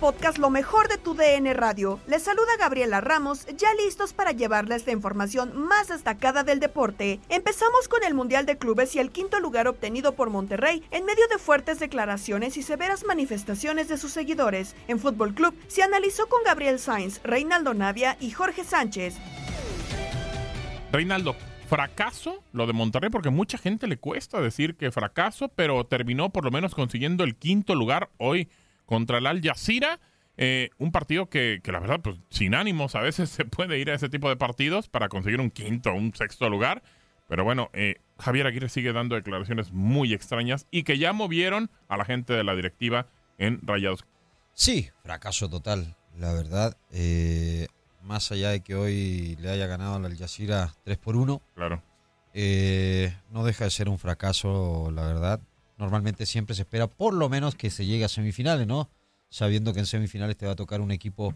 Podcast Lo mejor de tu DN Radio, les saluda Gabriela Ramos, ya listos para llevarles la información más destacada del deporte. Empezamos con el Mundial de Clubes y el quinto lugar obtenido por Monterrey en medio de fuertes declaraciones y severas manifestaciones de sus seguidores. En Fútbol Club se analizó con Gabriel Sainz, Reinaldo Navia y Jorge Sánchez. Reinaldo, fracaso lo de Monterrey porque mucha gente le cuesta decir que fracaso, pero terminó por lo menos consiguiendo el quinto lugar hoy contra el Al Jazeera. Eh, un partido que, que, la verdad, pues sin ánimos, a veces se puede ir a ese tipo de partidos para conseguir un quinto o un sexto lugar. Pero bueno, eh, Javier Aguirre sigue dando declaraciones muy extrañas y que ya movieron a la gente de la directiva en Rayados. Sí, fracaso total, la verdad. Eh, más allá de que hoy le haya ganado al Al Jazeera 3 por 1. Claro. Eh, no deja de ser un fracaso, la verdad normalmente siempre se espera por lo menos que se llegue a semifinales, ¿no? Sabiendo que en semifinales te va a tocar un equipo,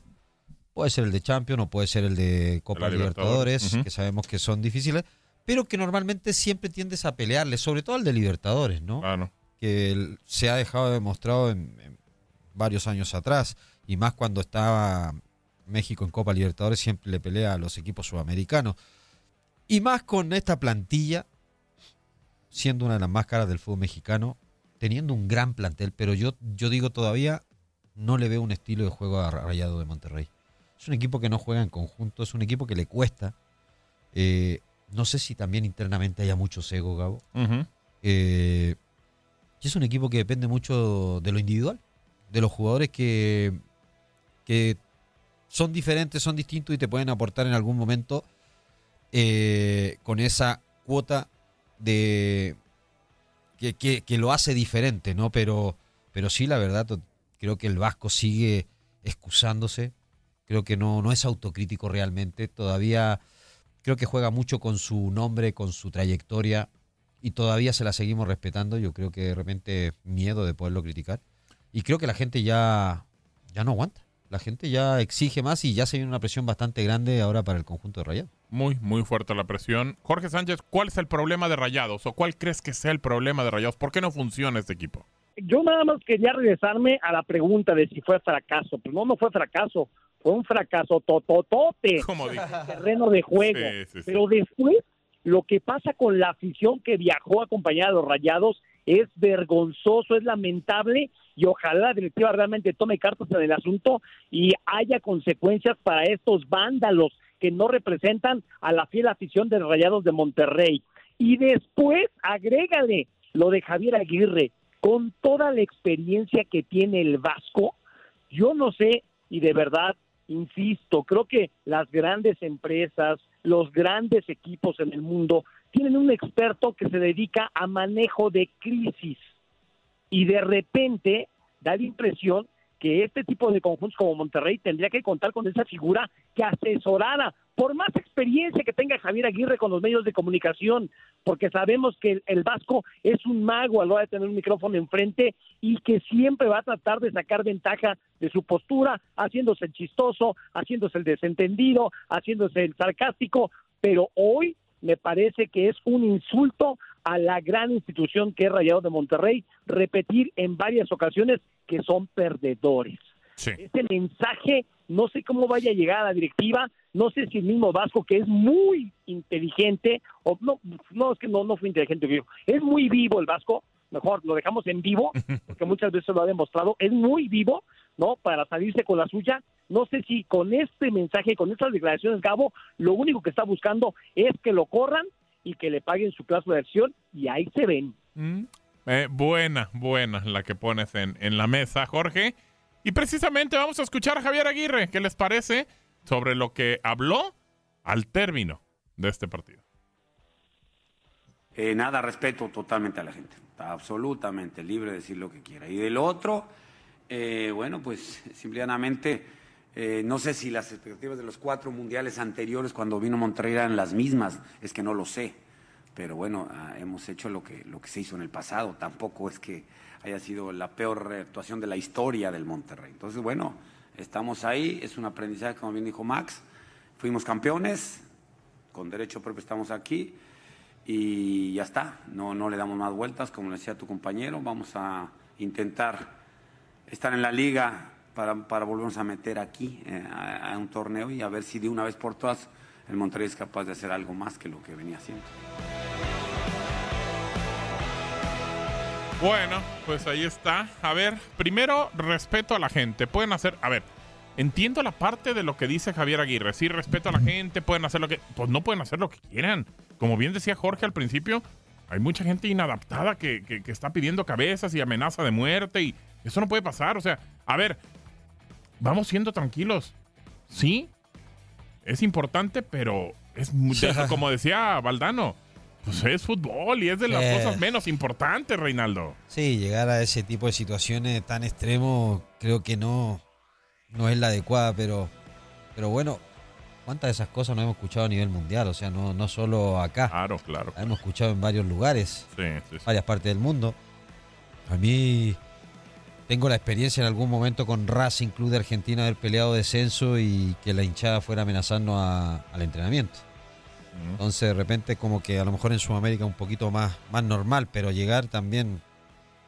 puede ser el de Champions o puede ser el de Copa Libertadores, Libertadores que sabemos que son difíciles, pero que normalmente siempre tiendes a pelearle, sobre todo al de Libertadores, ¿no? Claro. Que se ha dejado demostrado en, en varios años atrás, y más cuando estaba México en Copa Libertadores, siempre le pelea a los equipos sudamericanos. Y más con esta plantilla siendo una de las más caras del fútbol mexicano, teniendo un gran plantel, pero yo, yo digo todavía no le veo un estilo de juego a Rayado de Monterrey. Es un equipo que no juega en conjunto, es un equipo que le cuesta. Eh, no sé si también internamente haya mucho ego, Gabo. eh, y es un equipo que depende mucho de lo individual, de los jugadores que, que son diferentes, son distintos y te pueden aportar en algún momento eh, con esa cuota de que, que, lo hace diferente, ¿no? Pero, pero sí, la verdad, creo que el Vasco sigue excusándose. Creo que no, no es autocrítico realmente. Todavía creo que juega mucho con su nombre, con su trayectoria. Y todavía se la seguimos respetando. Yo creo que de repente miedo de poderlo criticar. Y creo que la gente ya, ya no aguanta. La gente ya exige más y ya se viene una presión bastante grande ahora para el conjunto de Rayados. Muy, muy fuerte la presión. Jorge Sánchez, ¿cuál es el problema de Rayados? ¿O cuál crees que sea el problema de Rayados? ¿Por qué no funciona este equipo? Yo nada más quería regresarme a la pregunta de si fue fracaso. Pues no, no fue fracaso. Fue un fracaso tototote. Como. Terreno de juego. Sí, sí, sí. Pero después, lo que pasa con la afición que viajó acompañada de los Rayados es vergonzoso, es lamentable y ojalá la directiva realmente tome cartas en el asunto y haya consecuencias para estos vándalos que no representan a la fiel afición de Rayados de Monterrey. Y después agrégale lo de Javier Aguirre, con toda la experiencia que tiene el Vasco, yo no sé, y de verdad, insisto, creo que las grandes empresas, los grandes equipos en el mundo tienen un experto que se dedica a manejo de crisis y de repente da la impresión que este tipo de conjuntos como Monterrey tendría que contar con esa figura que asesorara, por más experiencia que tenga Javier Aguirre con los medios de comunicación, porque sabemos que el, Vasco es un mago a la hora de tener un micrófono enfrente y que siempre va a tratar de sacar ventaja de su postura, haciéndose el chistoso, haciéndose el desentendido, haciéndose el sarcástico, pero hoy me parece que es un insulto a la gran institución que es Rayado de Monterrey, repetir en varias ocasiones que son perdedores. Ese mensaje no sé cómo vaya a llegar a la directiva, no sé si el mismo Vasco, que es muy inteligente, o no, no es que no, no fue inteligente, es muy vivo el Vasco, mejor lo dejamos en vivo, porque muchas veces lo ha demostrado, es muy vivo, ¿no? Para salirse con la suya. No sé si con este mensaje, con estas declaraciones, Gabo, lo único que está buscando es que lo corran y que le paguen su plazo de acción y ahí se ven. Mm. Eh, buena, buena la que pones en, en la mesa, Jorge. Y precisamente vamos a escuchar a Javier Aguirre, ¿qué les parece sobre lo que habló al término de este partido? Eh, nada, respeto totalmente a la gente, está absolutamente libre de decir lo que quiera. Y del otro, eh, bueno, pues simplemente eh, no sé si las expectativas de los cuatro mundiales anteriores cuando vino Monterrey eran las mismas, es que no lo sé. Pero bueno, ah, hemos hecho lo que, lo que se hizo en el pasado, tampoco es que haya sido la peor actuación de la historia del Monterrey. Entonces, bueno, estamos ahí, es un aprendizaje, como bien dijo Max, fuimos campeones, con derecho propio estamos aquí. Y ya está, no, no le damos más vueltas, como le decía tu compañero, vamos a intentar estar en la liga para, para volvernos a meter aquí eh, a, un torneo y a ver si de una vez por todas el Monterrey es capaz de hacer algo más que lo que venía haciendo. Bueno, pues ahí está. A ver, primero, respeto a la gente. Pueden hacer, a ver, entiendo la parte de lo que dice Javier Aguirre. Sí, respeto a la gente, pueden hacer lo que... Pues no pueden hacer lo que quieran. Como bien decía Jorge al principio, hay mucha gente inadaptada que, que, que está pidiendo cabezas y amenaza de muerte y eso no puede pasar. O sea, a ver, vamos siendo tranquilos. Sí, es importante, pero es muy- como decía Valdano, pues es fútbol y es de las Eh. cosas menos importantes, Reinaldo. Sí, llegar a ese tipo de situaciones tan extremo creo que no, no es la adecuada, pero, pero bueno, ¿cuántas de esas cosas no hemos escuchado a nivel mundial? O sea, no, no solo acá. Claro, claro. La hemos escuchado en varios lugares, Sí, sí, sí. varias partes del mundo. A mí tengo la experiencia en algún momento con Racing Club de Argentina haber peleado descenso y que la hinchada fuera amenazando a- al entrenamiento. Entonces de repente como que a lo mejor en Sudamérica un poquito más, más normal, pero llegar también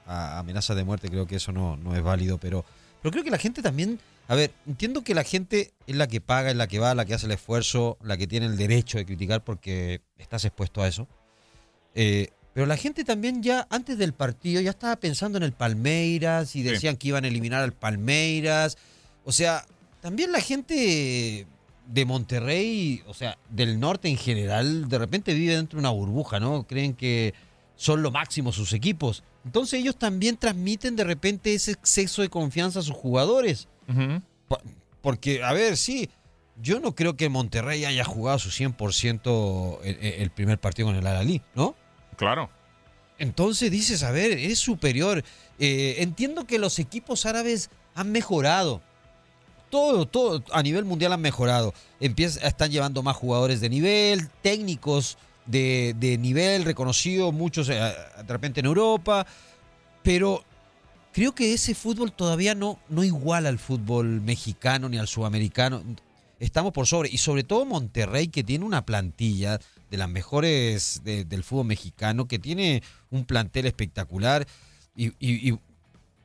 a amenazas de muerte creo que eso no, no es válido, pero, pero creo que la gente también, a ver, entiendo que la gente es la que paga, es la que va, la que hace el esfuerzo, la que tiene el derecho de criticar porque estás expuesto a eso. Eh, pero la gente también ya antes del partido ya estaba pensando en el Palmeiras y Sí. decían que iban a eliminar al Palmeiras. O sea, también la gente de Monterrey, o sea, del norte en general, de repente vive dentro de una burbuja, ¿no? Creen que son lo máximo sus equipos. Entonces ellos también transmiten de repente ese exceso de confianza a sus jugadores. Porque, a ver, sí, yo no creo que Monterrey haya jugado su 100% el, el primer partido con el Alalí, ¿no? Claro. Entonces dices, a ver, es superior. Eh, entiendo que los equipos árabes han mejorado. Todo, todo a nivel mundial han mejorado. Empieza, están llevando más jugadores de nivel, técnicos de, de nivel reconocido, muchos eh, de repente en Europa. Pero creo que ese fútbol todavía no, no iguala al fútbol mexicano ni al sudamericano. Estamos por sobre. Y sobre todo Monterrey, que tiene una plantilla de las mejores de- del fútbol mexicano, que tiene un plantel espectacular. Y,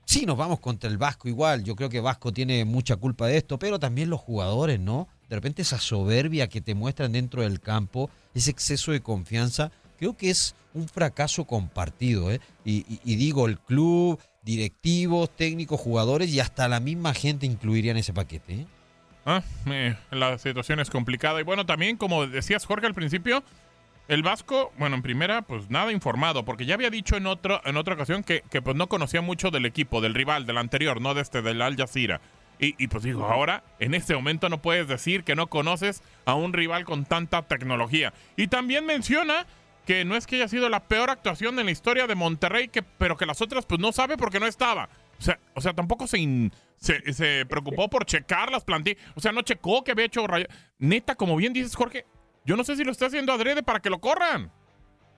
sí, nos vamos contra el Vasco igual. Yo creo que Vasco tiene mucha culpa de esto, pero también los jugadores, ¿no? De repente esa soberbia que te muestran dentro del campo, ese exceso de confianza, creo que es un fracaso compartido, ¿eh? Y, y- digo, el club, directivos, técnicos, jugadores y hasta la misma gente incluiría en ese paquete, ¿eh? Ah, eh, la situación es complicada. Y bueno, también, como decías, Jorge, al principio, el Vasco, bueno, en primera, pues nada informado, porque ya había dicho en, otro, en otra ocasión que, que, pues no conocía mucho del equipo, del rival, del anterior, no de este, del Al Jazeera. Y, y, pues digo, ahora, en este momento no puedes decir que no conoces a un rival con tanta tecnología. Y también menciona que no es que haya sido la peor actuación en la historia de Monterrey, que, pero que las otras pues no sabe porque no estaba. O sea, o sea tampoco se, se, preocupó por checar las plantillas. O sea, no checó que había hecho raya. Neta, como bien dices, Jorge, yo no sé si lo está haciendo adrede para que lo corran.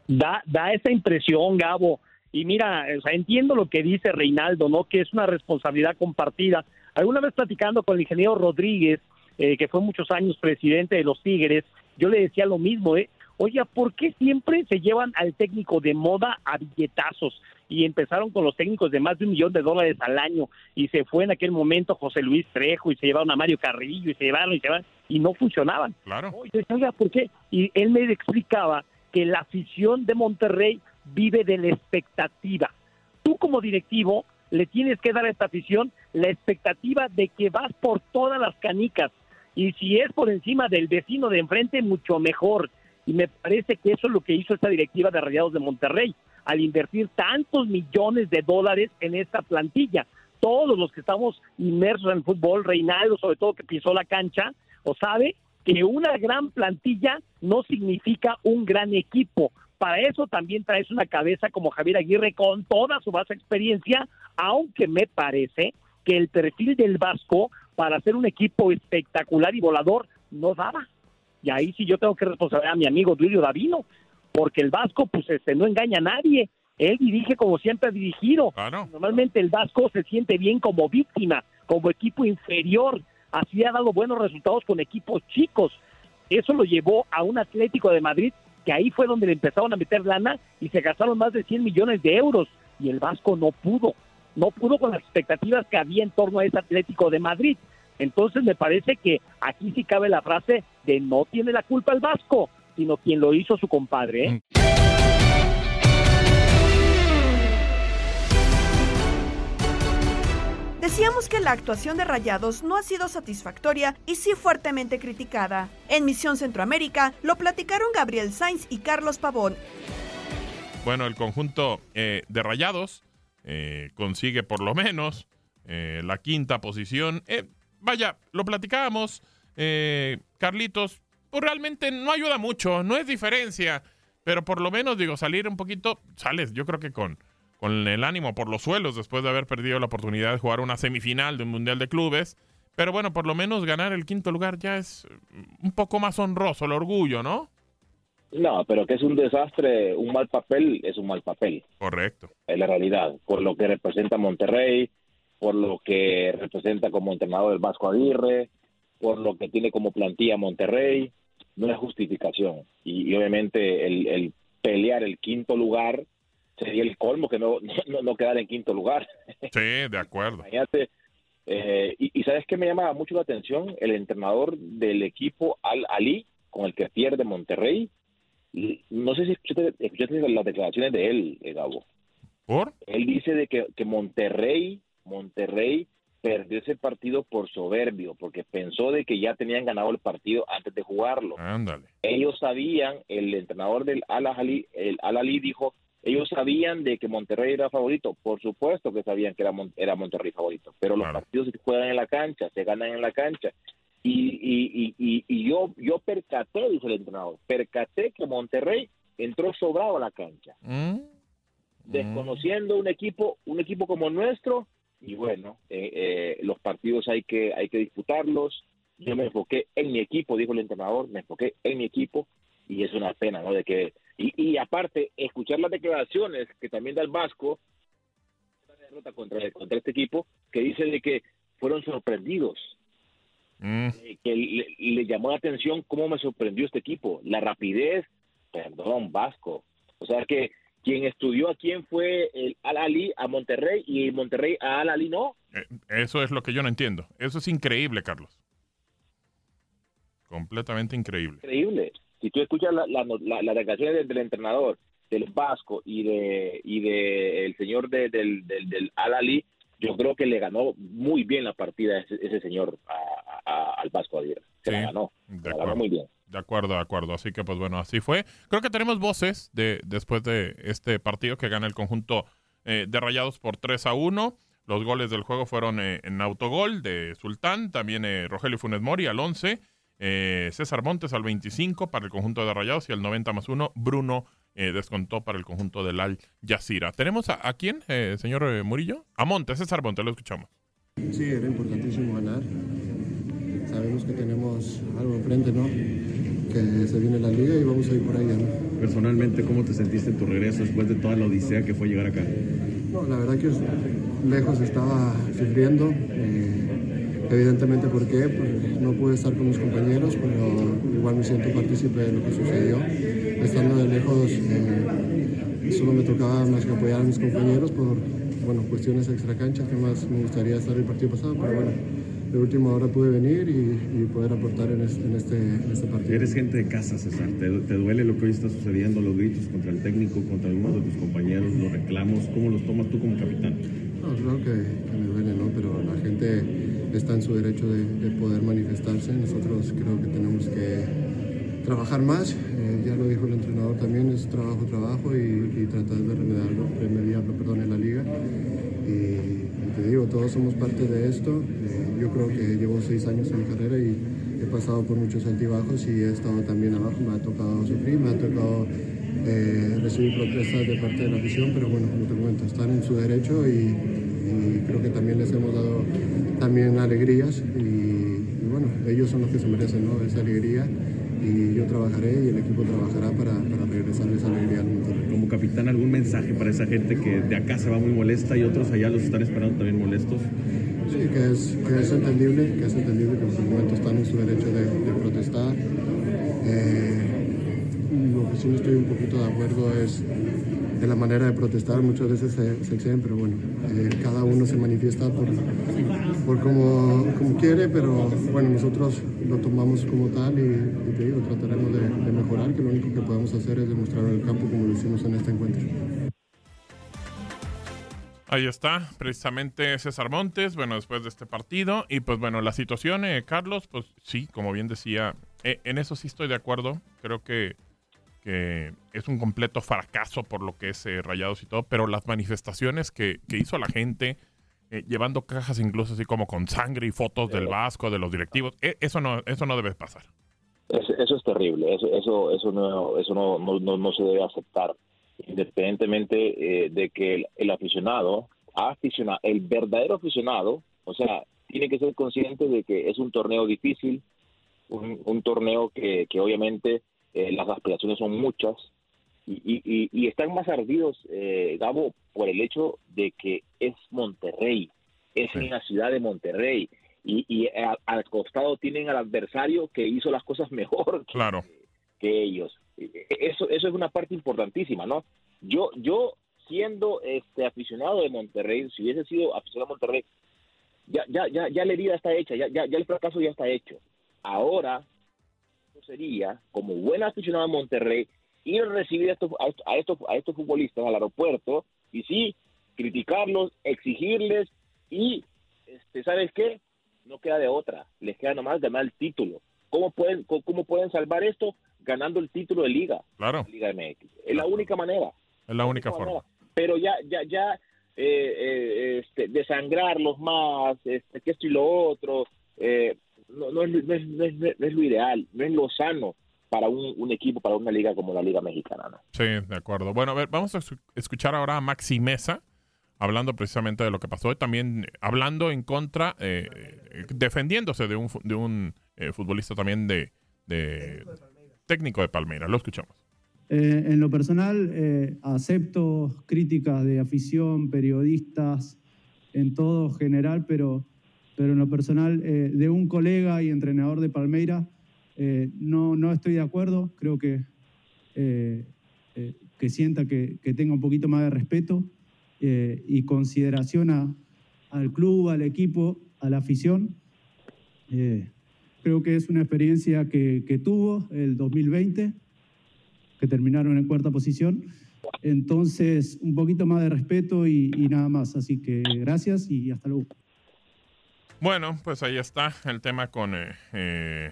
Da, da esa impresión, Gabo. Y mira, o sea, entiendo lo que dice Reinaldo, ¿no? Que es una responsabilidad compartida. Alguna vez platicando con el ingeniero Rodríguez, eh, que fue muchos años presidente de los Tigres, yo le decía lo mismo, ¿eh? Oye, ¿por qué siempre se llevan al técnico de moda a billetazos? Y empezaron con los técnicos de más de un millón de dólares al año y se fue en aquel momento José Luis Trejo y se llevaron a Mario Carrillo y se llevaron y se llevaron y no funcionaban. Claro. Oye, ¿por qué? Y él me explicaba que la afición de Monterrey vive de la expectativa. Tú como directivo le tienes que dar a esta afición la expectativa de que vas por todas las canicas y si es por encima del vecino de enfrente, mucho mejor. Y me parece que eso es lo que hizo esta directiva de Rayados de Monterrey, al invertir tantos millones de dólares en esta plantilla. Todos los que estamos inmersos en el fútbol, Reinaldo, sobre todo que pisó la cancha, o sabe que una gran plantilla no significa un gran equipo. Para eso también traes una cabeza como Javier Aguirre con toda su vasta experiencia, aunque me parece que el perfil del Vasco para hacer un equipo espectacular y volador no daba. Y ahí sí yo tengo que responder a mi amigo Duilio Davino, porque el Vasco pues este, no engaña a nadie. Él dirige como siempre ha dirigido. Normalmente el Vasco se siente bien como víctima, como equipo inferior. Así ha dado buenos resultados con equipos chicos. Eso lo llevó a un Atlético de Madrid que ahí fue donde le empezaron a meter lana y se gastaron más de 100 millones de euros y el Vasco no pudo no pudo con las expectativas que había en torno a ese Atlético de Madrid. Entonces me parece que aquí sí cabe la frase de no tiene la culpa el Vasco, sino quien lo hizo su compadre. ¿eh? Decíamos que la actuación de Rayados no ha sido satisfactoria y sí fuertemente criticada. En Misión Centroamérica lo platicaron Gabriel Sainz y Carlos Pavón. Bueno, el conjunto eh, de Rayados eh, consigue por lo menos eh, la quinta posición. Eh, vaya, lo platicábamos, Carlitos, pues realmente no ayuda mucho, no es diferencia, pero por lo menos, digo, salir un poquito, sales, yo creo que con, con el ánimo por los suelos después de haber perdido la oportunidad de jugar una semifinal de un Mundial de Clubes. Pero bueno, por lo menos ganar el quinto lugar ya es un poco más honroso, el orgullo, ¿no? No, pero que es un desastre, un mal papel, es un mal papel. Correcto. Es la realidad, por lo que representa Monterrey, por lo que representa como entrenador el Vasco Aguirre, por lo que tiene como plantilla Monterrey, no es justificación. Y, obviamente el, pelear el quinto lugar sería el colmo que no, no, no quedar en quinto lugar. Sí, de acuerdo. Imagínate, eh, y, y, sabes que me llama mucho la atención el entrenador del equipo Al Ali con el que pierde Monterrey no sé si escuchaste, las declaraciones de él, eh, Gabo. ¿Por? Él dice de que, que Monterrey, Monterrey perdió ese partido por soberbio, porque pensó de que ya tenían ganado el partido antes de jugarlo. Ándale. Ellos sabían, el entrenador del Al-Ali, el Al-Ali dijo, ellos sabían de que Monterrey era favorito, por supuesto que sabían que era, era Monterrey favorito, pero los partidos se juegan en la cancha, se ganan en la cancha, y, y, y, yo, yo percaté, dice el entrenador, percaté que Monterrey entró sobrado a la cancha. Mm. Desconociendo un equipo, un equipo como nuestro, y bueno, eh, eh, los partidos hay que, hay que disputarlos. Yo me enfoqué en mi equipo, dijo el entrenador, me enfoqué en mi equipo, y es una pena, ¿no? De que, y, y aparte, escuchar las declaraciones que también da el Vasco, derrota contra, contra este equipo, que dice de que fueron sorprendidos Mm. Eh, que le, llamó la atención cómo me sorprendió este equipo, la rapidez, perdón, Vasco. O sea que quien estudió a quién fue el Al Ali a Monterrey y Monterrey a Al Ali no. Eh, eso es lo que yo no entiendo. Eso es increíble, Carlos. Completamente increíble. Increíble. Si tú escuchas las la, declaraciones del, entrenador, del Vasco y de y de el señor del, del, del Al Ali, yo creo que le ganó muy bien la partida ese, ese señor al Vasco Aguirre. Se la ganó. De acuerdo. muy bien. De acuerdo, de acuerdo. Así que, pues bueno, así fue. Creo que tenemos voces de después de este partido que gana el conjunto eh, de Rayados por 3 a 1. Los goles del juego fueron eh, en autogol de Sultán, también eh, Rogelio Funes Mori al 11, César Montes al 25 para el conjunto de Rayados y al 90 más 1 Bruno descontó para el conjunto del Al Jazeera. ¿Tenemos a, a quién, señor Murillo? A Montes, César Montes, lo escuchamos. Sí, era importantísimo ganar. Sabemos que tenemos algo enfrente, ¿no? Que se viene la liga y vamos a ir por ahí, ¿no? Personalmente, ¿cómo te sentiste en tu regreso después de toda la odisea que fue llegar acá? No, la verdad que lejos estaba sufriendo. eh, evidentemente, ¿por qué? Pues no pude estar con mis compañeros, pero igual me siento partícipe de lo que sucedió. Estando de lejos, eh, solo me tocaba más que apoyar a mis compañeros por bueno, cuestiones extracanchas que más me gustaría estar el partido pasado, pero bueno, de última hora pude venir y, y poder aportar en este, en, este, en este partido. Eres gente de casa, César. ¿Te, te duele lo que hoy está sucediendo, los gritos contra el técnico, contra algunos de tus compañeros, los reclamos? ¿Cómo los tomas tú como capitán? No, claro que, que me duele, ¿no? Pero la gente está en su derecho de, de poder manifestarse. Nosotros creo que tenemos que trabajar más. Eh, ya lo dijo el entrenador también, es trabajo, trabajo y, y tratar de remediarlo, remediarlo perdón, en la liga. Y, y te digo, todos somos parte de esto. Eh, yo creo que llevo seis años en mi carrera y he pasado por muchos altibajos y he estado también abajo. Me ha tocado sufrir, me ha tocado eh, recibir protestas de parte de la afición, pero bueno, como te comento, están en su derecho y, creo que también les hemos dado también alegrías y, bueno, ellos son los que se merecen esa alegría y yo trabajaré y el equipo trabajará para, para regresar esa alegría al Monterrey. Como capitán, ¿algún mensaje para esa gente que de acá se va muy molesta y otros allá los están esperando también molestos? Que es, que es entendible, que es entendible que en su momento están en su derecho de, protestar. Eh, lo que sí estoy un poquito de acuerdo es de la manera de protestar, muchas veces se, se exceden, pero bueno, eh, cada uno se manifiesta por, por como, como quiere, pero bueno, nosotros lo tomamos como tal y, y te digo, trataremos de mejorar, que lo único que podemos hacer es demostrar en el campo como lo hicimos en este encuentro. Ahí está, precisamente César Montes, bueno, después de este partido. Y pues bueno, la situación, eh, Carlos, pues sí, como bien decía, eh, en eso sí estoy de acuerdo. Creo que, que es un completo fracaso por lo que es eh, Rayados y todo, pero las manifestaciones que, que hizo la gente, eh, llevando cajas incluso así como con sangre y fotos del Vasco, de los directivos, eso, no, eso no debe pasar. Eso, es terrible, eso, eso, eso, no, eso no, no, no se debe aceptar, independientemente eh, de que el, el aficionado, aficionado, el verdadero aficionado, o sea, tiene que ser consciente de que es un torneo difícil, un, un torneo que, que obviamente eh, las aspiraciones son muchas y, y, y- y están más ardidos, eh, Gabo, por el hecho de que es Monterrey, es en la ciudad de Monterrey y, y a- al costado tienen al adversario que hizo las cosas mejor que, Claro. que ellos. Eso, eso es una parte importantísima, ¿no? Yo, yo siendo este aficionado de Monterrey, si hubiese sido aficionado de Monterrey, ya, ya, ya, ya la herida está hecha, ya, ya, el fracaso ya está hecho. Ahora sería, como buen aficionado de Monterrey, ir a recibir a estos, a estos, a estos, futbolistas al aeropuerto y sí, criticarlos, exigirles y, este, ¿sabes qué? No queda de otra, les queda nomás ganar el título. ¿Cómo pueden, cómo pueden salvar esto? Ganando el título de liga. Claro. Liga MX. Es la única manera. Es la única forma. Pero ya, ya, ya, eh, eh, este, desangrarlos más, este, que esto y lo otro, eh, no, no, es, no, es, no es- no es lo ideal, no es lo sano para un, un equipo, para una liga como la Liga Mexicana. ¿no? Sí, de acuerdo. Bueno, a ver, vamos a escu- escuchar ahora a Maxi Mesa, hablando precisamente de lo que pasó y también hablando en contra, eh, eh, defendiéndose de un, de un eh, futbolista también de, de técnico de Palmeiras. Lo escuchamos. Eh, en lo personal, eh, acepto críticas de afición, periodistas, en todo general, pero, pero en lo personal, eh, de un colega y entrenador de Palmeira, eh, no, no estoy de acuerdo. Creo que, que sienta que, que tenga un poquito más de respeto y consideración a- al club, al equipo, a la afición. Creo que es una experiencia que, que tuvo el 2020 que terminaron en cuarta posición. Entonces, un poquito más de respeto y, y nada más. Así que gracias y hasta luego. Bueno, pues ahí está el tema con eh, eh,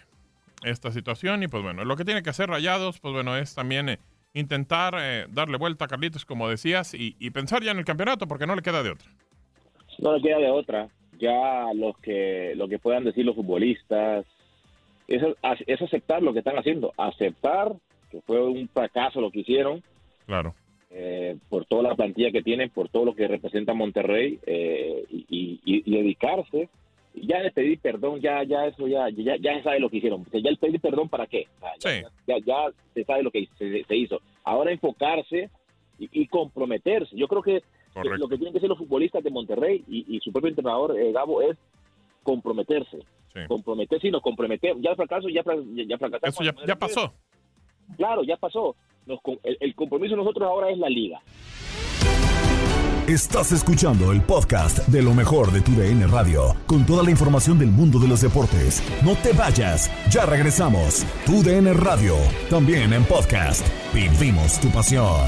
esta situación y pues bueno, lo que tiene que hacer Rayados, pues bueno, es también eh, intentar eh, darle vuelta a Carlitos, como decías, y, y pensar ya en el campeonato, porque no le queda de otra. No le queda de otra. Ya los que, lo que puedan decir los futbolistas, es, es aceptar lo que están haciendo, aceptar que fue un fracaso lo que hicieron Claro. Eh, por toda la plantilla que tiene, por todo lo que representa Monterrey eh, y, y- y dedicarse. Ya de pedir perdón, ya ya eso ya ya, ya se sabe lo que hicieron. Ya el pedir perdón para qué. O sea, ya, ya, ya se sabe lo que se, se hizo. Ahora enfocarse y, y comprometerse. Yo creo que Correcto. lo que tienen que hacer los futbolistas de Monterrey y, y su propio entrenador eh, Gabo es comprometerse. Comprometerse y nos comprometemos. Ya el fracaso ya, ya, fracasamos. Eso ya, ya pasó. Claro, ya pasó. Nos el, el compromiso de nosotros ahora es la liga. Estás escuchando el podcast de lo mejor de tu DN Radio, con toda la información del mundo de los deportes. No te vayas, ya regresamos. Tu DN Radio, también en podcast. Vivimos tu pasión.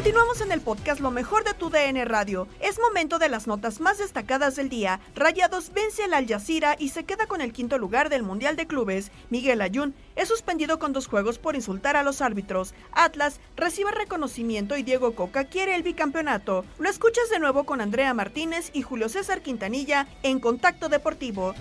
Continuamos en el podcast Lo mejor de tu DN Radio. Es momento de las notas más destacadas del día. Rayados vence al Al Jazeera y se queda con el quinto lugar del Mundial de Clubes. Miguel Ayun es suspendido con dos juegos por insultar a los árbitros. Atlas recibe reconocimiento y Diego Coca quiere el bicampeonato. Lo escuchas de nuevo con Andrea Martínez y Julio César Quintanilla en Contacto Deportivo.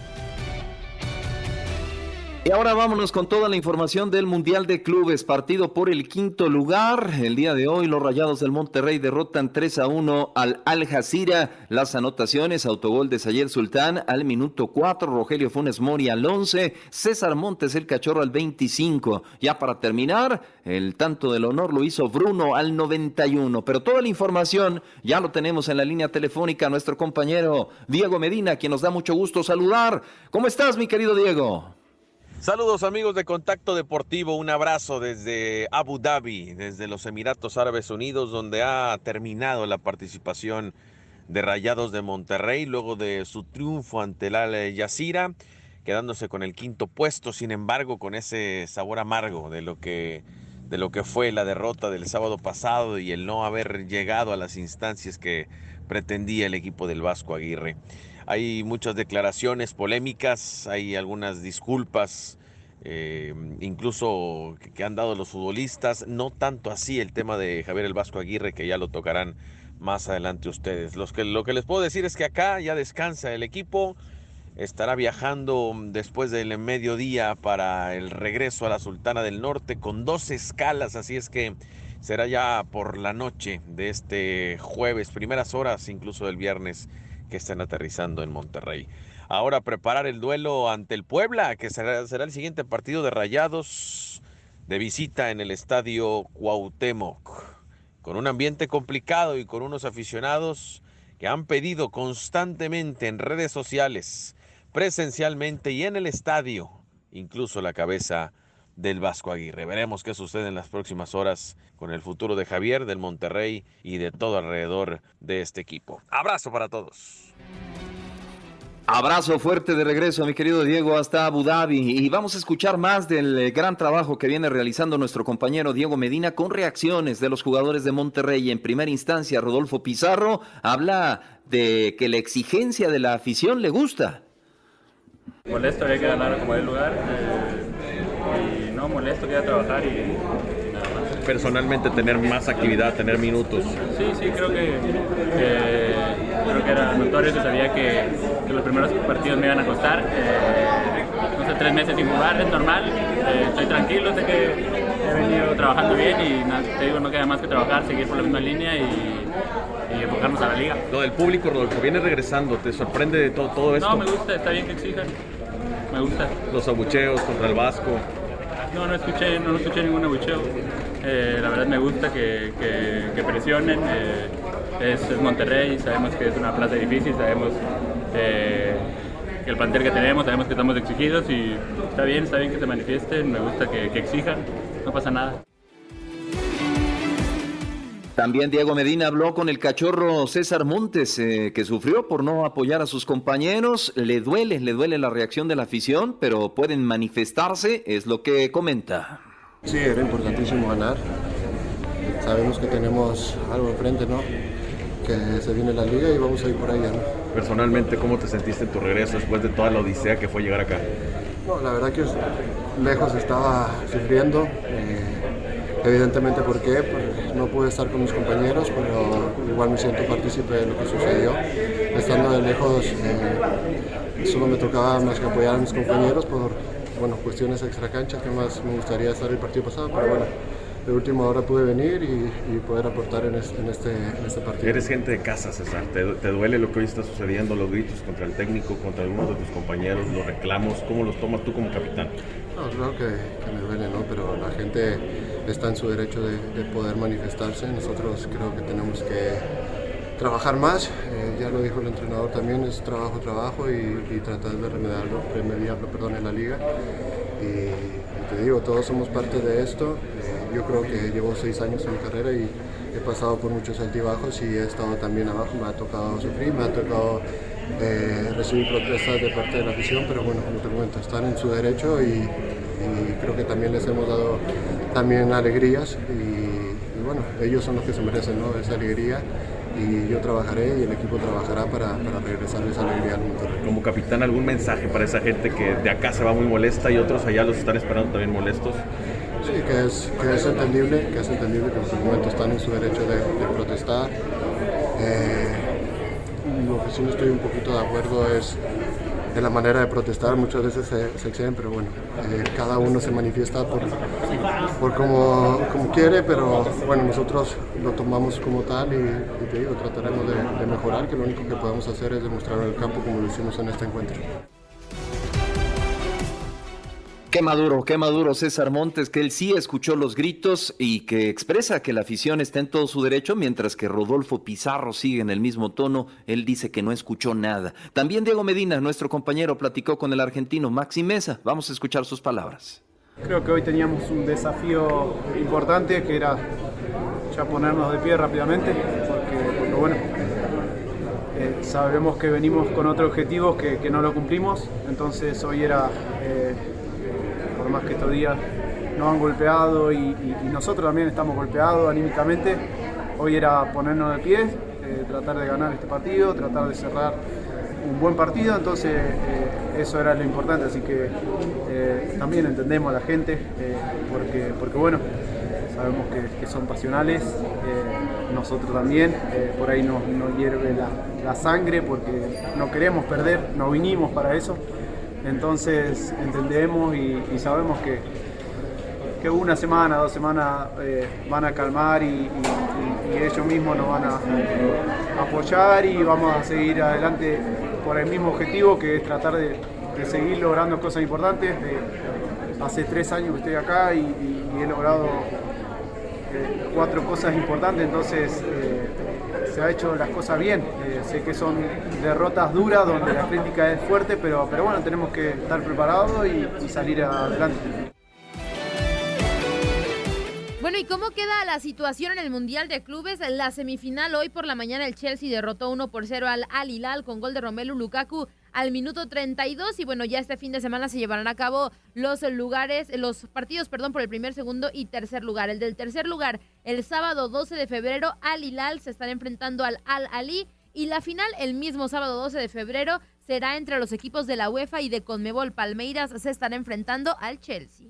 Y ahora vámonos con toda la información del Mundial de Clubes, partido por el quinto lugar. El día de hoy los Rayados del Monterrey derrotan 3 a 1 al Al Jazeera. Las anotaciones, autogol de Sayer Sultán al minuto 4, Rogelio Funes Mori al 11, César Montes el Cachorro al 25. Ya para terminar, el tanto del honor lo hizo Bruno al 91. Pero toda la información ya lo tenemos en la línea telefónica, nuestro compañero Diego Medina, quien nos da mucho gusto saludar. ¿Cómo estás, mi querido Diego? Saludos amigos de Contacto Deportivo, un abrazo desde Abu Dhabi, desde los Emiratos Árabes Unidos, donde ha terminado la participación de Rayados de Monterrey luego de su triunfo ante el Al Jazeera, quedándose con el quinto puesto, sin embargo con ese sabor amargo de lo que de lo que fue la derrota del sábado pasado y el no haber llegado a las instancias que pretendía el equipo del Vasco Aguirre. Hay muchas declaraciones polémicas, hay algunas disculpas, eh, incluso que, han dado los futbolistas, no tanto así el tema de Javier el Vasco Aguirre, que ya lo tocarán más adelante ustedes. Lo que les puedo decir es que acá ya descansa el equipo, estará viajando después del mediodía para el regreso a la Sultana del Norte con dos escalas, así es que será ya por la noche de este jueves, primeras horas incluso del viernes que están aterrizando en Monterrey. Ahora preparar el duelo ante el Puebla, que será, será el siguiente partido de Rayados de visita en el estadio Cuauhtémoc, con un ambiente complicado y con unos aficionados que han pedido constantemente en redes sociales, presencialmente y en el estadio, incluso la cabeza del Vasco Aguirre. Veremos qué sucede en las próximas horas con el futuro de Javier, del Monterrey y de todo alrededor de este equipo. Abrazo para todos. Abrazo fuerte de regreso, mi querido Diego, hasta Abu Dhabi. Y vamos a escuchar más del eh, gran trabajo que viene realizando nuestro compañero Diego Medina con reacciones de los jugadores de Monterrey. En primera instancia, Rodolfo Pizarro habla de que la exigencia de la afición le gusta. Molesto, había que ganar como el lugar. eh, no, molesto, quería trabajar y nada más. Personalmente tener más actividad, tener minutos. Sí, sí, creo que, que- creo que era notorio, se sabía que, que los primeros partidos me iban a costar. eh, no sé, tres meses sin jugar, es normal. eh, estoy tranquilo, sé que he venido trabajando bien y te digo, no queda más que trabajar, seguir por la misma línea y, y enfocarnos a la liga. Lo del público, Rodolfo, viene regresando. ¿Te sorprende de todo, todo esto? No, me gusta, está bien que exijan. Me gusta. Los abucheos contra el Vasco. No, no escuché, no escuché ningún abucheo. Eh, la verdad me gusta que, que- presionen. eh, es, es Monterrey, sabemos que es una plaza difícil, sabemos eh, que el plantel que tenemos, sabemos que estamos exigidos y está bien, está bien que se manifiesten, me gusta que, que exijan, no pasa nada. También Diego Medina habló con el cachorro César Montes, eh, que sufrió por no apoyar a sus compañeros. Le duele, le duele la reacción de la afición, pero pueden manifestarse, es lo que comenta. Sí, era importantísimo ganar. Sabemos que tenemos algo enfrente, ¿no? Que se viene la liga y vamos a ir por allá, ¿no? Personalmente, ¿cómo te sentiste en tu regreso después de toda la odisea que fue llegar acá? No, la verdad que lejos estaba sufriendo. eh, evidentemente, ¿por qué? Porque no pude estar con mis compañeros, pero igual me siento partícipe de lo que sucedió. Estando de lejos, eh, solo me tocaba más que apoyar a mis compañeros por bueno, cuestiones extra cancha, que más me gustaría estar el partido pasado, pero bueno, de última hora pude venir y, y poder aportar en, es- en este, en este partido. Eres gente de casa, César. ¿Te, te duele lo que hoy está sucediendo? Los gritos contra el técnico, contra algunos de tus compañeros, los reclamos. ¿Cómo los tomas tú como capitán? No, claro que, que me duele, ¿no? Pero la gente está en su derecho de, de poder manifestarse. Nosotros creo que tenemos que trabajar más. Eh, ya lo dijo el entrenador también, es trabajo, trabajo y, y tratar de remediarlo, remediarlo perdón, en la liga. Y, te digo, todos somos parte de esto. Eh, yo creo que llevo seis años en mi carrera y he pasado por muchos altibajos y he estado también abajo. Me ha tocado sufrir, me ha tocado eh, recibir protestas de parte de la afición, pero bueno, como te comento, están en su derecho y, y creo que también les hemos dado también alegrías y, y bueno, ellos son los que se merecen ¿no? esa alegría y yo trabajaré y el equipo trabajará para, para regresar esa alegría al Monterrey. Como capitán, ¿algún mensaje para esa gente que de acá se va muy molesta y otros allá los están esperando también molestos? Sí, que es, que es entendible, que es entendible que en este momento están en su derecho de, de protestar. Eh, lo que sí no estoy un poquito de acuerdo es en la manera de protestar, muchas veces se, se exceden, pero bueno, eh, cada uno se manifiesta por, por como, como quiere, pero bueno, nosotros lo tomamos como tal y, te digo, trataremos de, mejorar, que lo único que podemos hacer es demostrarlo en el campo como lo hicimos en este encuentro. Qué maduro, qué maduro César Montes, que él sí escuchó los gritos y que expresa que la afición está en todo su derecho, mientras que Rodolfo Pizarro sigue en el mismo tono, él dice que no escuchó nada. También Diego Medina, nuestro compañero, platicó con el argentino Maxi Mesa. Vamos a escuchar sus palabras. Creo que hoy teníamos un desafío importante que era ya ponernos de pie rápidamente, porque, bueno, eh, sabemos que venimos con otro objetivo que, no lo cumplimos, entonces hoy era, eh, por más que estos días nos han golpeado y nosotros también estamos golpeados anímicamente, hoy era ponernos de pie, eh, tratar de ganar este partido, tratar de cerrar un buen partido, entonces eh, eso era lo importante, así que eh, también entendemos a la gente, eh, porque, porque bueno, sabemos que, son pasionales, nosotros también, por ahí nos, hierve la, la sangre porque no queremos perder, no vinimos para eso, entonces entendemos y, sabemos que, que una semana, dos semanas van a calmar y, ellos mismos nos van a apoyar y vamos a seguir adelante por el mismo objetivo que es tratar de, seguir logrando cosas importantes. De- hace tres años que estoy acá y, he logrado eh, cuatro cosas importantes, entonces eh, se ha hecho las cosas bien. Eh, sé que son derrotas duras donde la crítica es fuerte, pero, pero bueno, tenemos que estar preparados y salir adelante. Bueno, ¿y cómo queda la situación en el Mundial de Clubes? La semifinal hoy por la mañana el Chelsea derrotó 1 por 0 al Al Hilal con gol de Romelu Lukaku al minuto 32 y bueno, ya este fin de semana se llevarán a cabo los lugares, los partidos, perdón, por el primer, segundo y tercer lugar. El del tercer lugar, el sábado 12 de febrero, Al Hilal se están enfrentando al Al Ali y la final el mismo sábado 12 de febrero será entre los equipos de la UEFA y de Conmebol Palmeiras se estarán enfrentando al Chelsea.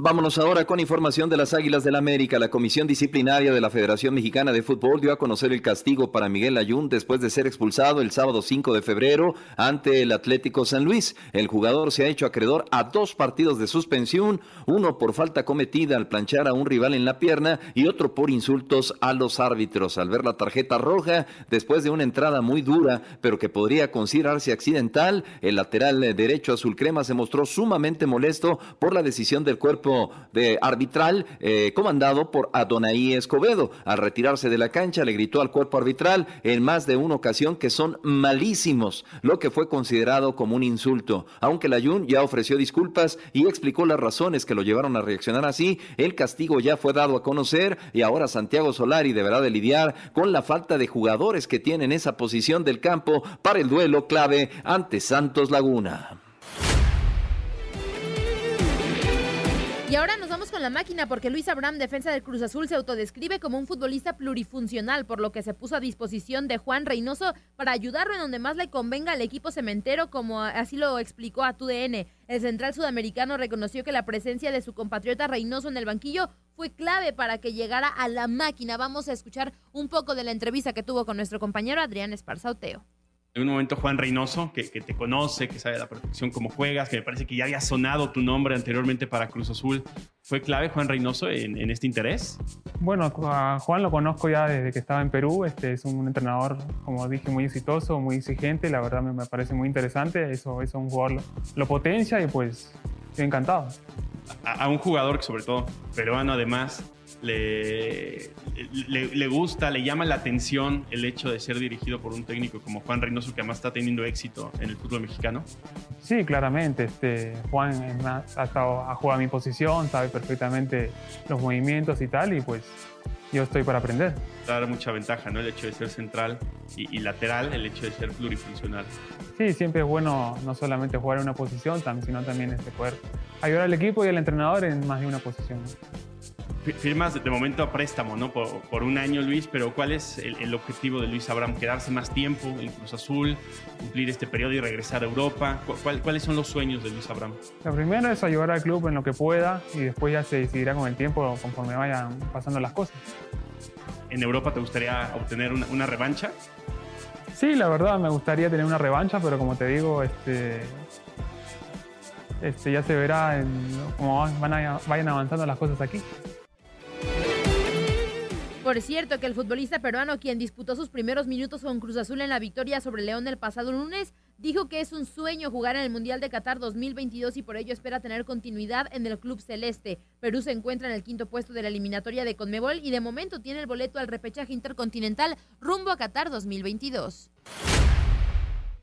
Vámonos ahora con información de las Águilas del América. La Comisión Disciplinaria de la Federación Mexicana de Fútbol dio a conocer el castigo para Miguel Ayun después de ser expulsado el sábado 5 de febrero ante el Atlético San Luis. El jugador se ha hecho acreedor a dos partidos de suspensión, uno por falta cometida al planchar a un rival en la pierna y otro por insultos a los árbitros. Al ver la tarjeta roja, después de una entrada muy dura, pero que podría considerarse accidental, el lateral derecho azul crema se mostró sumamente molesto por la decisión del cuerpo de arbitral eh, comandado por Adonai Escobedo. Al retirarse de la cancha le gritó al cuerpo arbitral en más de una ocasión que son malísimos, lo que fue considerado como un insulto. Aunque la Jun ya ofreció disculpas y explicó las razones que lo llevaron a reaccionar así, el castigo ya fue dado a conocer y ahora Santiago Solari deberá de lidiar con la falta de jugadores que tienen esa posición del campo para el duelo clave ante Santos Laguna. Y ahora nos vamos con la máquina porque Luis Abraham, defensa del Cruz Azul, se autodescribe como un futbolista plurifuncional, por lo que se puso a disposición de Juan Reynoso para ayudarlo en donde más le convenga al equipo cementero, como así lo explicó a TUDN. El central sudamericano reconoció que la presencia de su compatriota Reynoso en el banquillo fue clave para que llegara a la máquina. Vamos a escuchar un poco de la entrevista que tuvo con nuestro compañero Adrián Esparzauteo en un momento Juan Reynoso, que, te conoce, que sabe a la perfección cómo juegas, que me parece que ya había sonado tu nombre anteriormente para Cruz Azul. ¿Fue clave Juan Reynoso en, este interés? Bueno, a Juan lo conozco ya desde que estaba en Perú. Este es un entrenador, como dije, muy exitoso, muy exigente. La verdad me, parece muy interesante. Eso, eso un jugador lo, potencia y pues estoy encantado. A, a un jugador que sobre todo peruano además le, le, gusta, le llama la atención el hecho de ser dirigido por un técnico como Juan Reynoso, que además está teniendo éxito en el fútbol mexicano? Sí, claramente. Este, Juan ha, estado, ha jugado a mi posición, sabe perfectamente los movimientos y tal, y pues yo estoy para aprender. Dar mucha ventaja, ¿no? El hecho de ser central y, lateral, el hecho de ser plurifuncional. Sí, siempre es bueno no solamente jugar en una posición, sino también este, poder ayudar al equipo y al entrenador en más de una posición firmas de momento a préstamo, ¿no? Por, un año, Luis, pero ¿cuál es el, objetivo de Luis Abraham? ¿Quedarse más tiempo en Cruz Azul, cumplir este periodo y regresar a Europa? ¿Cuáles son los sueños de Luis Abraham? Lo primero es ayudar al club en lo que pueda y después ya se decidirá con el tiempo conforme vayan pasando las cosas. ¿En Europa te gustaría obtener una, revancha? Sí, la verdad me gustaría tener una revancha, pero como te digo, este, este ya se verá en cómo van vayan avanzando las cosas aquí. Por cierto, que el futbolista peruano, quien disputó sus primeros minutos con Cruz Azul en la victoria sobre León el pasado lunes, dijo que es un sueño jugar en el Mundial de Qatar 2022 y por ello espera tener continuidad en el club celeste. Perú se encuentra en el quinto puesto de la eliminatoria de Conmebol y de momento tiene el boleto al repechaje intercontinental rumbo a Qatar 2022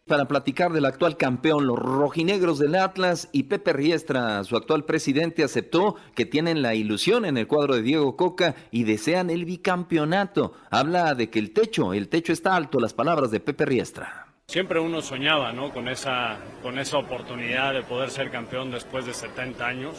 para platicar del actual campeón, los rojinegros del Atlas y Pepe Riestra, su actual presidente, aceptó que tienen la ilusión en el cuadro de Diego Coca y desean el bicampeonato. Habla de que el techo, el techo está alto, las palabras de Pepe Riestra. Siempre uno soñaba ¿no? con, esa, con esa oportunidad de poder ser campeón después de 70 años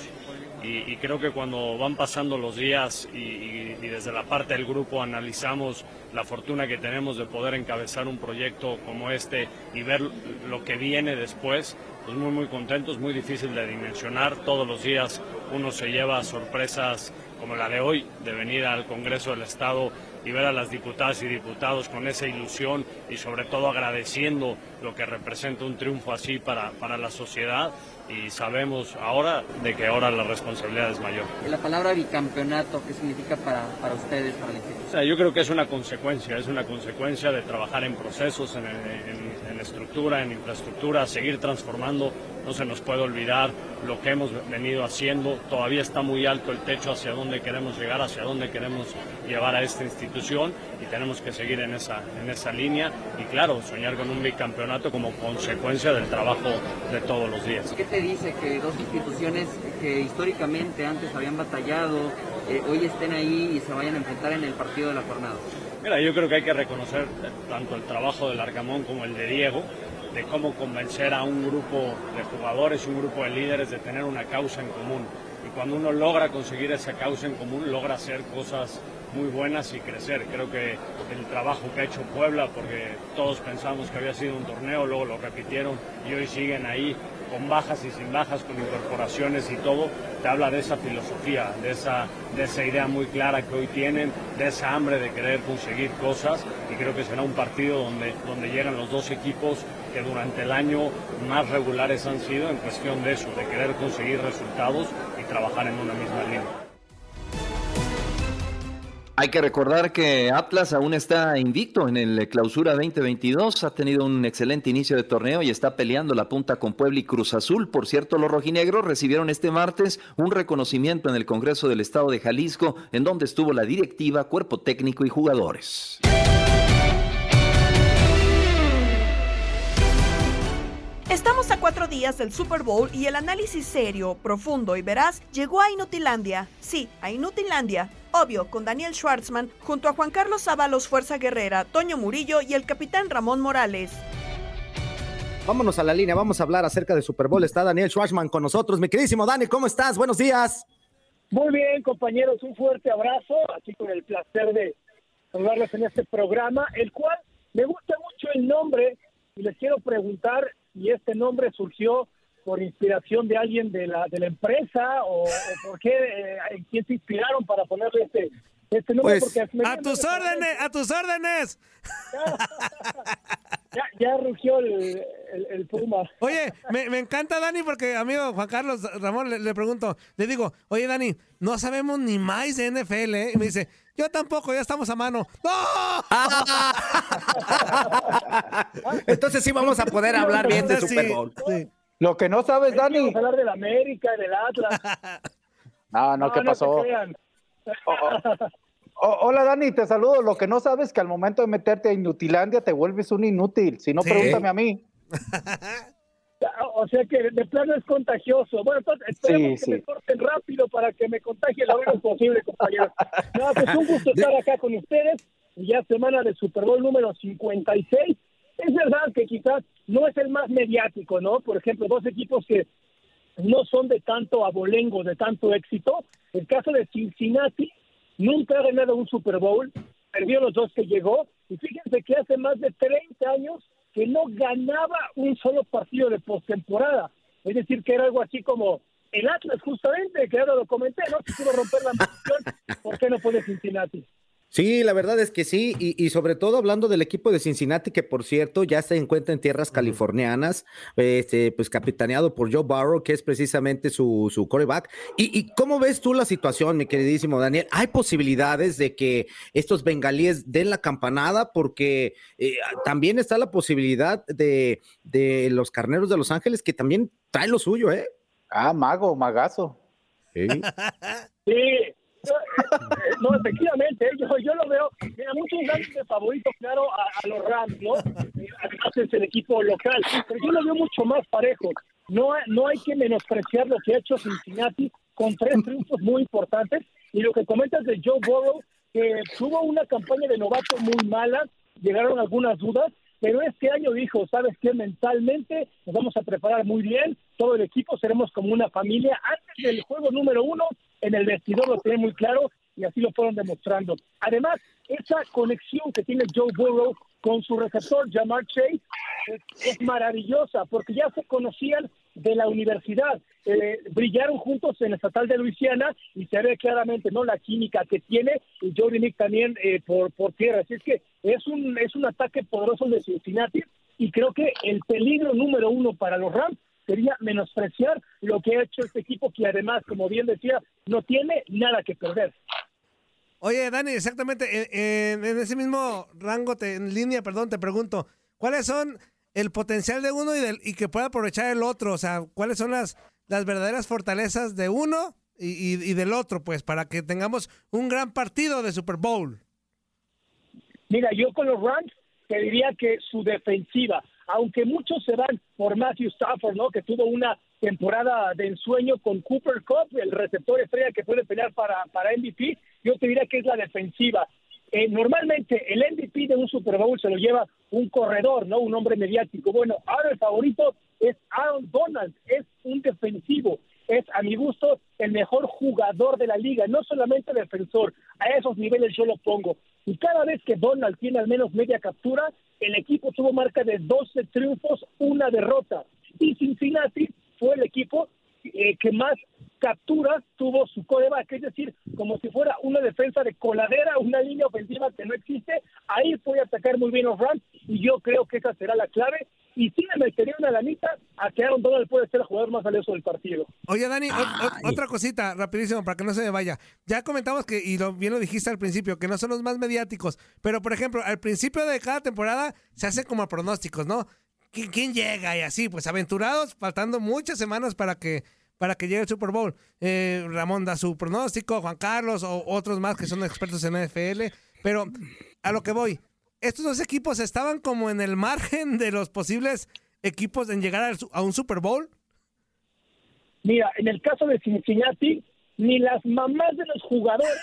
y, creo que cuando van pasando los días y, desde la parte del grupo analizamos la fortuna que tenemos de poder encabezar un proyecto como este y ver lo que viene después, pues muy muy contentos, muy difícil de dimensionar. Todos los días uno se lleva sorpresas como la de hoy, de venir al Congreso del Estado y ver a las diputadas y diputados con esa ilusión y sobre todo agradeciendo lo que representa un triunfo así para, para la sociedad y sabemos ahora de que ahora la responsabilidad es mayor. La palabra bicampeonato, ¿qué significa para, para ustedes, para el O sea, yo creo que es una consecuencia, es una consecuencia de trabajar en procesos, en, en estructura, en infraestructura, seguir transformando no se nos puede olvidar lo que hemos venido haciendo. Todavía está muy alto el techo hacia dónde queremos llegar, hacia dónde queremos llevar a esta institución y tenemos que seguir en esa, en esa línea y claro, soñar con un bicampeonato como consecuencia del trabajo de todos los días. ¿Qué te dice que dos instituciones que históricamente antes habían batallado eh, hoy estén ahí y se vayan a enfrentar en el partido de la jornada? Mira, yo creo que hay que reconocer tanto el trabajo del Arcamón como el de Diego de cómo convencer a un grupo de jugadores, un grupo de líderes de tener una causa en común. Y cuando uno logra conseguir esa causa en común, logra hacer cosas muy buenas y crecer. Creo que el trabajo que ha hecho Puebla, porque todos pensamos que había sido un torneo, luego lo repitieron y hoy siguen ahí con bajas y sin bajas, con incorporaciones y todo, te habla de esa filosofía, de esa, de esa idea muy clara que hoy tienen, de esa hambre de querer conseguir cosas y creo que será un partido donde, donde llegan los dos equipos que durante el año más regulares han sido en cuestión de eso, de querer conseguir resultados y trabajar en una misma línea. Hay que recordar que Atlas aún está invicto en el Clausura 2022, ha tenido un excelente inicio de torneo y está peleando la punta con Puebla y Cruz Azul. Por cierto, los rojinegros recibieron este martes un reconocimiento en el Congreso del Estado de Jalisco, en donde estuvo la directiva, cuerpo técnico y jugadores. Estamos a cuatro días del Super Bowl y el análisis serio, profundo y veraz llegó a Inutilandia. Sí, a Inutilandia. Obvio, con Daniel Schwartzman, junto a Juan Carlos Sábalos Fuerza Guerrera, Toño Murillo y el capitán Ramón Morales. Vámonos a la línea, vamos a hablar acerca de Super Bowl. Está Daniel Schwartzman con nosotros. Mi queridísimo Dani, ¿cómo estás? Buenos días. Muy bien, compañeros, un fuerte abrazo, aquí con el placer de saludarles en este programa, el cual me gusta mucho el nombre y les quiero preguntar y este nombre surgió por inspiración de alguien de la, de la empresa o, o por qué, eh, en quién se inspiraron para ponerle este, este nombre. Pues, porque a tus órdenes, a tus órdenes. ya, ya rugió el, el, el Puma. Oye, me, me encanta Dani porque, amigo Juan Carlos Ramón, le, le pregunto, le digo, oye Dani, no sabemos ni más de NFL, ¿eh? Y me dice, yo tampoco, ya estamos a mano. ¡No! Entonces sí vamos a poder hablar bien de Super Bowl. sí. Lo que no sabes, Dani. Vamos a hablar del América, del Atlas. No, no, ¿qué se pasó? crean. O- hola, Dani, te saludo. Lo que no sabes es que al momento de meterte a Inutilandia te vuelves un inútil. Si no, Sí. pregúntame a mí. O sea que de plano es contagioso. Bueno, entonces esperemos Sí, que sí. me corten rápido para que me contagie lo menos posible, compañeros. No, pues un gusto estar acá con ustedes. Y Ya semana de Super Bowl número 56. Es verdad que quizás no es el más mediático, ¿no? Por ejemplo, dos equipos que no son de tanto abolengo, de tanto éxito. El caso de Cincinnati nunca ha ganado un Super Bowl, perdió los dos que llegó, y fíjense que hace más de 30 años que no ganaba un solo partido de postemporada. Es decir, que era algo así como el Atlas, justamente, que ahora lo comenté, ¿no? Si quiero romper la maldición, ¿por qué no puede Cincinnati? Sí, la verdad es que sí, y, y sobre todo hablando del equipo de Cincinnati, que por cierto ya se encuentra en tierras californianas, este, pues capitaneado por Joe Burrow, que es precisamente su, su coreback. ¿Y, ¿Y cómo ves tú la situación, mi queridísimo Daniel? ¿Hay posibilidades de que estos bengalíes den la campanada? Porque eh, también está la posibilidad de, de los carneros de Los Ángeles, que también traen lo suyo, ¿eh? Ah, mago, magazo. Sí. Sí, no, efectivamente, yo, yo lo veo. Mira, muchos dan de favorito, claro, a, los Rams, ¿no? Además es el equipo local, pero yo lo veo mucho más parejo. No, no hay que menospreciar lo que ha hecho Cincinnati con tres triunfos muy importantes. Y lo que comentas de Joe Burrow, que tuvo una campaña de novato muy mala, llegaron algunas dudas, pero este año dijo, ¿sabes qué? Mentalmente nos vamos a preparar muy bien, todo el equipo seremos como una familia. Antes del juego número uno, en el vestidor lo tiene muy claro y así lo fueron demostrando. Además, esa conexión que tiene Joe Burrow con su receptor Jamar Chase es, es maravillosa porque ya se conocían de la universidad, eh, brillaron juntos en el estatal de Luisiana y se ve claramente no la química que tiene y Jordi Nick también eh, por, por tierra. Así es que es un, es un ataque poderoso de Cincinnati y creo que el peligro número uno para los Rams sería menospreciar lo que ha hecho este equipo que además, como bien decía, no tiene nada que perder. Oye, Dani, exactamente, en, ese mismo rango, te- en línea, perdón, te pregunto, ¿cuáles son el potencial de uno y, del, y que pueda aprovechar el otro? O sea, ¿cuáles son las, las verdaderas fortalezas de uno y, y- y del otro, pues, para que tengamos un gran partido de Super Bowl? Mira, yo con los Rams te diría que su defensiva, aunque muchos se van por Matthew Stafford, ¿no? Que tuvo una temporada de ensueño con Cooper Cup, el receptor estrella que puede pelear para, para MVP, yo te diría que es la defensiva. Eh, normalmente el MVP de un Super Bowl se lo lleva un corredor, ¿no? Un hombre mediático. Bueno, ahora el favorito es Aaron Donald, es un defensivo, es a mi gusto el mejor jugador de la liga, no solamente defensor, a esos niveles yo lo pongo. Y cada vez que Donald tiene al menos media captura, el equipo tuvo marca de 12 triunfos, una derrota. Y Cincinnati fue el equipo eh, que más capturas tuvo su coreback, es decir, como si fuera una defensa de coladera, una línea ofensiva que no existe, ahí puede atacar muy bien los Rams y yo creo que esa será la clave y sí me metería una lanita a que Aaron Donald puede ser el jugador más valioso del partido. Oye, Dani, o- o- otra cosita, rapidísimo, para que no se me vaya. Ya comentamos que, y lo, bien lo dijiste al principio, que no son los más mediáticos, pero por ejemplo, al principio de cada temporada se hacen como pronósticos, ¿no? ¿Qui- ¿Quién llega? Y así, pues aventurados, faltando muchas semanas para que para que llegue el Super Bowl. Eh, Ramón da su pronóstico, Juan Carlos o otros más que son expertos en NFL, pero a lo que voy, estos dos equipos estaban como en el margen de los posibles equipos en llegar a un Super Bowl. Mira, en el caso de Cincinnati, ni las mamás de los jugadores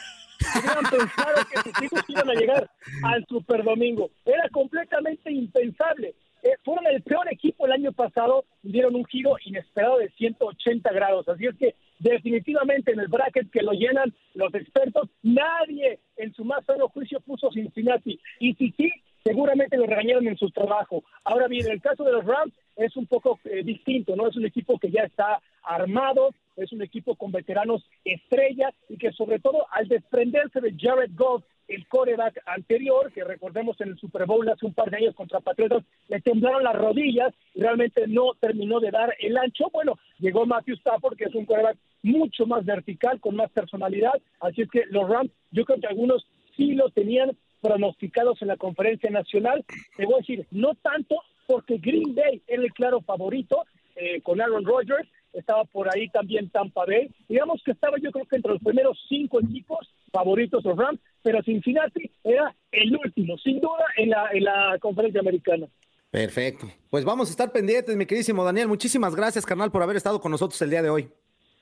hubieran pensado que sus hijos iban a llegar al Super Domingo. Era completamente impensable. Eh, fueron el peor equipo el año pasado, dieron un giro inesperado de 180 grados. Así es que definitivamente en el bracket que lo llenan los expertos, nadie en su más sano juicio puso Cincinnati. Y si sí, seguramente lo regañaron en su trabajo. Ahora bien, en el caso de los Rams es un poco eh, distinto, ¿no? Es un equipo que ya está armado, es un equipo con veteranos estrellas y que sobre todo al desprenderse de Jared Goff, el coreback anterior, que recordemos en el Super Bowl hace un par de años contra Patriotas, le temblaron las rodillas y realmente no terminó de dar el ancho. Bueno, llegó Matthew Stafford, que es un coreback mucho más vertical, con más personalidad, así es que los Rams, yo creo que algunos sí lo tenían pronosticados en la conferencia nacional. Te voy a decir, no tanto porque Green Bay era el claro favorito eh, con Aaron Rodgers, estaba por ahí también Tampa Bay. Digamos que estaba yo creo que entre los primeros cinco equipos favoritos los Rams, pero Cincinnati era el último, sin duda, en la, en la conferencia americana. Perfecto. Pues vamos a estar pendientes, mi queridísimo Daniel. Muchísimas gracias, carnal, por haber estado con nosotros el día de hoy.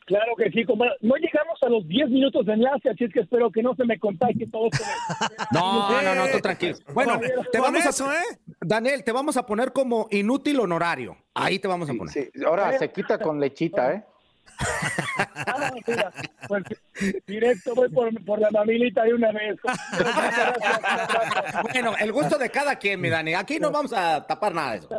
Claro que sí, compadre. No llegamos a los 10 minutos de enlace, así es que espero que no se me contagie todo esto. No, no, no, tú tranquilo. Bueno, te Con vamos eso, a, Daniel, te vamos a poner como inútil honorario. Ahí te vamos a poner. Sí, ahora se quita con lechita, ¿eh? Ah, mira, pues, directo voy por, por la mamilita de una vez. Bueno, el gusto de cada quien, mi Dani. Aquí no vamos a tapar nada de eso.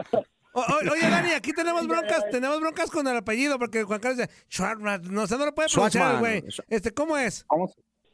O- o- oye, Dani, aquí tenemos broncas, tenemos broncas con el apellido, porque Juan Carlos dice, Schwartzman, no, o sea, no lo puede pronunciar, güey. Este, ¿cómo es?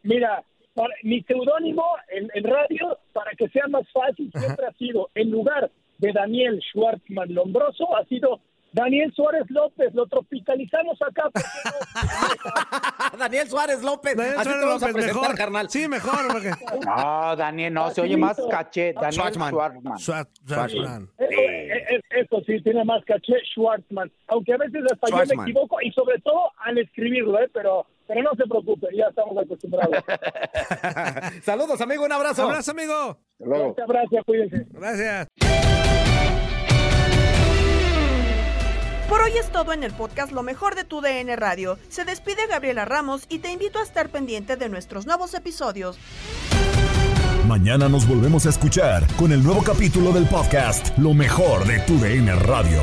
Mira, para- mi seudónimo en, en radio, para que sea más fácil, siempre ha sido, en lugar de Daniel Schwartzman Lombroso, ha sido Daniel Suárez López. Lo tropicalizamos acá. Daniel Suárez López. Daniel Así Suárez te vamos a López, presentar, mejor. carnal. Sí, mejor, porque... No, Daniel, no, se oye más caché. Daniel Schwartzman. Schwartzman. Schwartzman. Eso, eh, eh, eso sí, tiene más caché Schwartzman. Aunque a veces hasta yo me equivoco y sobre todo al escribirlo, ¿eh? Pero, pero no se preocupe, ya estamos acostumbrados. Saludos, amigo. Un abrazo. Abrazo, amigo. Fuerte abrazo, cuídense. Gracias. Por hoy es todo en el podcast Lo mejor de tu DN Radio. Se despide Gabriela Ramos y te invito a estar pendiente de nuestros nuevos episodios. Mañana nos volvemos a escuchar con el nuevo capítulo del podcast Lo mejor de tu DN Radio.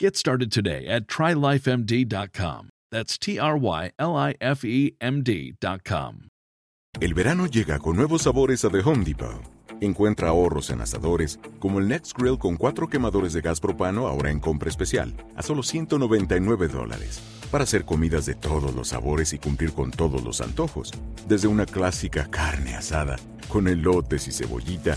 Get started today at trylifemd.com. That's T R Y L I F E M D.com. El verano llega con nuevos sabores a The Home Depot. Encuentra ahorros en asadores, como el Next Grill con cuatro quemadores de gas propano ahora en compra especial, a solo 199 dólares. Para hacer comidas de todos los sabores y cumplir con todos los antojos. Desde una clásica carne asada, con elotes y cebollita,